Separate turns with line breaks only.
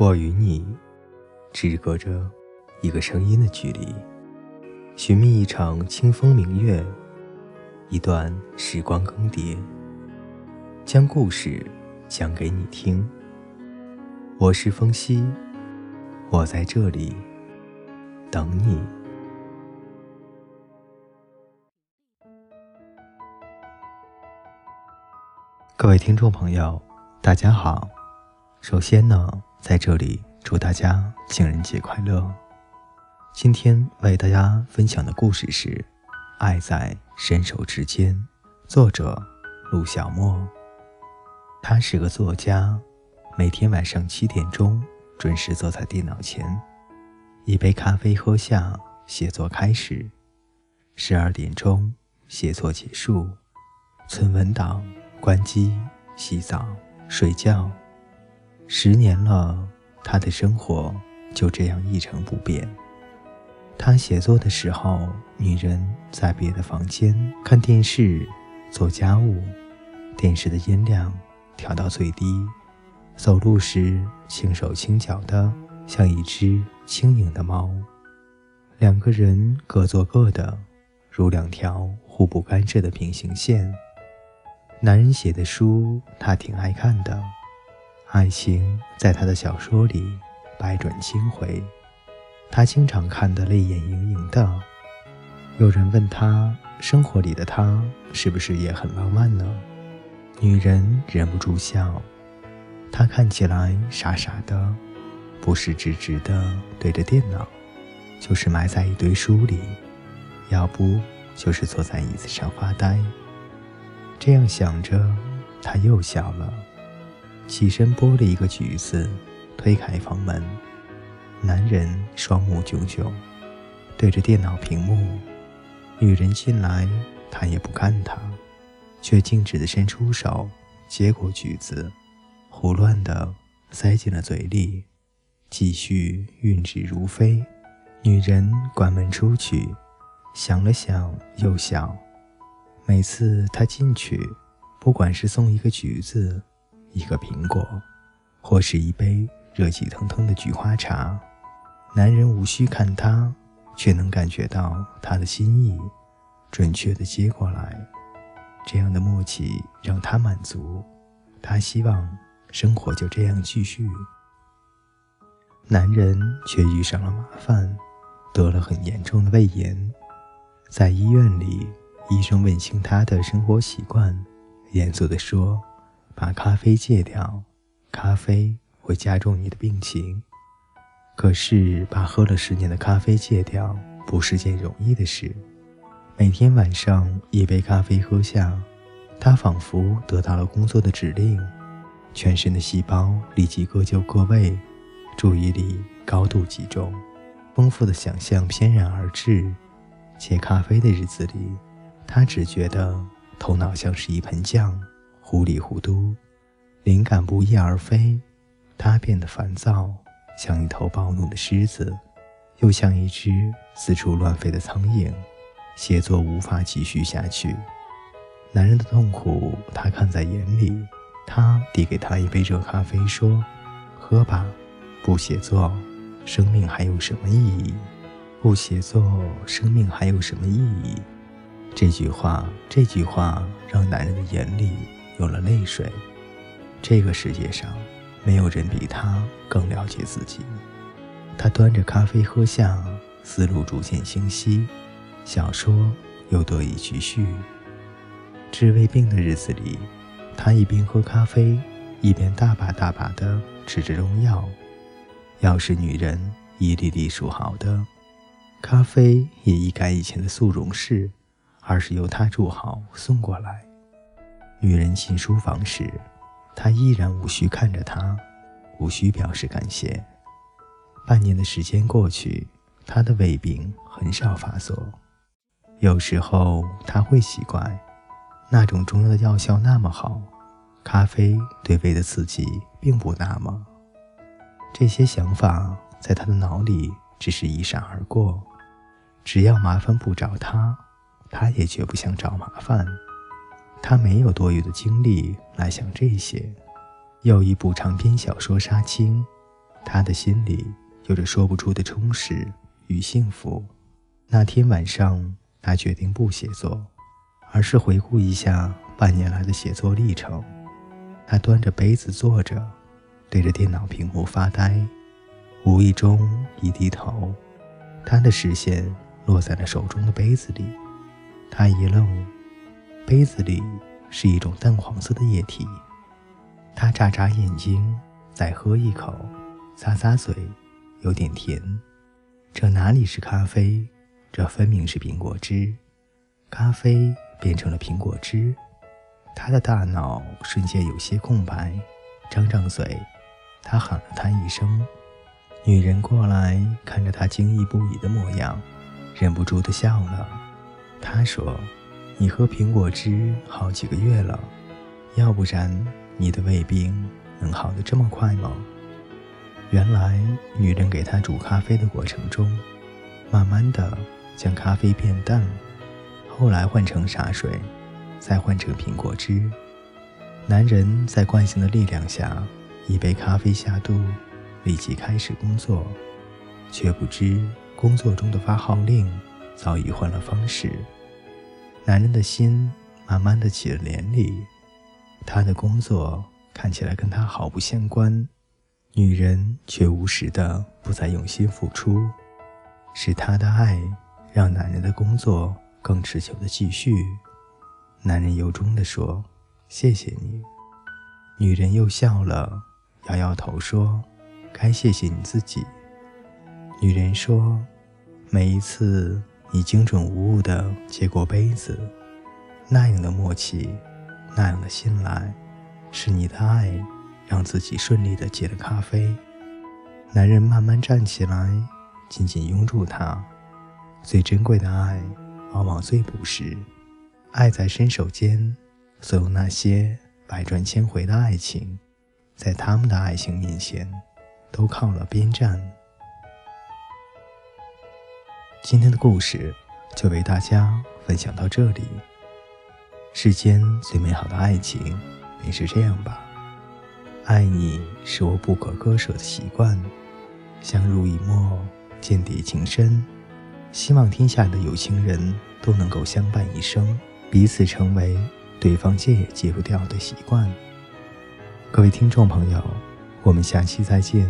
我与你只隔着一个声音的距离，寻觅一场清风明月，一段时光更迭，将故事讲给你听。我是风夕，我在这里等你。各位听众朋友，大家好。首先呢。在这里，祝大家情人节快乐！今天为大家分享的故事是《爱在伸手之间》，作者陆小莫。他是个作家，每天晚上七点钟准时坐在电脑前，一杯咖啡喝下，写作开始；十二点钟写作结束，存文档，关机，洗澡，睡觉。十年了，他的生活就这样一成不变。他写作的时候，女人在别的房间看电视、做家务，电视的音量调到最低。走路时轻手轻脚的，像一只轻盈的猫。两个人各做各的，如两条互不干涉的平行线。男人写的书，他挺爱看的。爱情在他的小说里百转千回，他经常看得泪眼盈盈的。有人问他，生活里的他是不是也很浪漫呢？女人忍不住笑。他看起来傻傻的，不是直直的对着电脑，就是埋在一堆书里，要不就是坐在椅子上发呆。这样想着，他又笑了。起身剥了一个橘子，推开房门。男人双目炯炯，对着电脑屏幕。女人进来，他也不看她，却径直的伸出手，接过橘子，胡乱的塞进了嘴里，继续运指如飞。女人关门出去，想了想，又想：每次她进去，不管是送一个橘子。一个苹果，或是一杯热气腾腾的菊花茶，男人无需看他，却能感觉到他的心意，准确的接过来。这样的默契让他满足，他希望生活就这样继续。男人却遇上了麻烦，得了很严重的胃炎，在医院里，医生问清他的生活习惯，严肃地说。把咖啡戒掉，咖啡会加重你的病情。可是把喝了十年的咖啡戒掉，不是件容易的事。每天晚上一杯咖啡喝下，他仿佛得到了工作的指令，全身的细胞立即各就各位，注意力高度集中，丰富的想象翩然而至。戒咖啡的日子里，他只觉得头脑像是一盆酱。糊里糊涂，灵感不翼而飞，他变得烦躁，像一头暴怒的狮子，又像一只四处乱飞的苍蝇。写作无法继续下去，男人的痛苦他看在眼里。他递给他一杯热咖啡，说：“喝吧，不写作，生命还有什么意义？不写作，生命还有什么意义？”这句话，这句话让男人的眼里。有了泪水，这个世界上没有人比他更了解自己。他端着咖啡喝下，思路逐渐清晰，小说又得以继续。治胃病的日子里，他一边喝咖啡，一边大把大把地吃着中药。要是女人一粒粒数好的，咖啡也一改以前的速溶式，而是由他煮好送过来。女人进书房时，他依然无需看着她，无需表示感谢。半年的时间过去，他的胃病很少发作。有时候他会奇怪，那种中药的药效那么好，咖啡对胃的刺激并不那么。这些想法在他的脑里只是一闪而过。只要麻烦不找他，他也绝不想找麻烦。他没有多余的精力来想这些。又一部长篇小说杀青，他的心里有着说不出的充实与幸福。那天晚上，他决定不写作，而是回顾一下半年来的写作历程。他端着杯子坐着，对着电脑屏幕发呆，无意中一低头，他的视线落在了手中的杯子里。他一愣，杯子里是一种淡黄色的液体。他眨眨眼睛，再喝一口，咂咂嘴，有点甜。这哪里是咖啡？这分明是苹果汁。咖啡变成了苹果汁。他的大脑瞬间有些空白，张张嘴，他喊了他一声。女人过来看着他惊异不已的模样，忍不住的笑了。他说：“你喝苹果汁好几个月了，要不然……”你的胃病能好得这么快吗？原来，女人给他煮咖啡的过程中，慢慢的将咖啡变淡，后来换成茶水，再换成苹果汁。男人在惯性的力量下，一杯咖啡下肚，立即开始工作，却不知工作中的发号令早已换了方式。男人的心慢慢的起了涟漪。他的工作看起来跟他毫不相关，女人却无时的不再用心付出，是他的爱让男人的工作更持久的继续。男人由衷的说：“谢谢你。”女人又笑了，摇摇头说：“该谢谢你自己。”女人说：“每一次你精准无误的接过杯子，那样的默契。”那样的信赖，是你的爱，让自己顺利的接了咖啡。男人慢慢站起来，紧紧拥住她。最珍贵的爱，往往最朴实。爱在伸手间，所有那些百转千回的爱情，在他们的爱情面前，都靠了边站。今天的故事就为大家分享到这里。世间最美好的爱情，便是这样吧。爱你是我不可割舍的习惯，相濡以沫，间谍情深。希望天下的有情人都能够相伴一生，彼此成为对方戒也戒不掉的习惯。各位听众朋友，我们下期再见。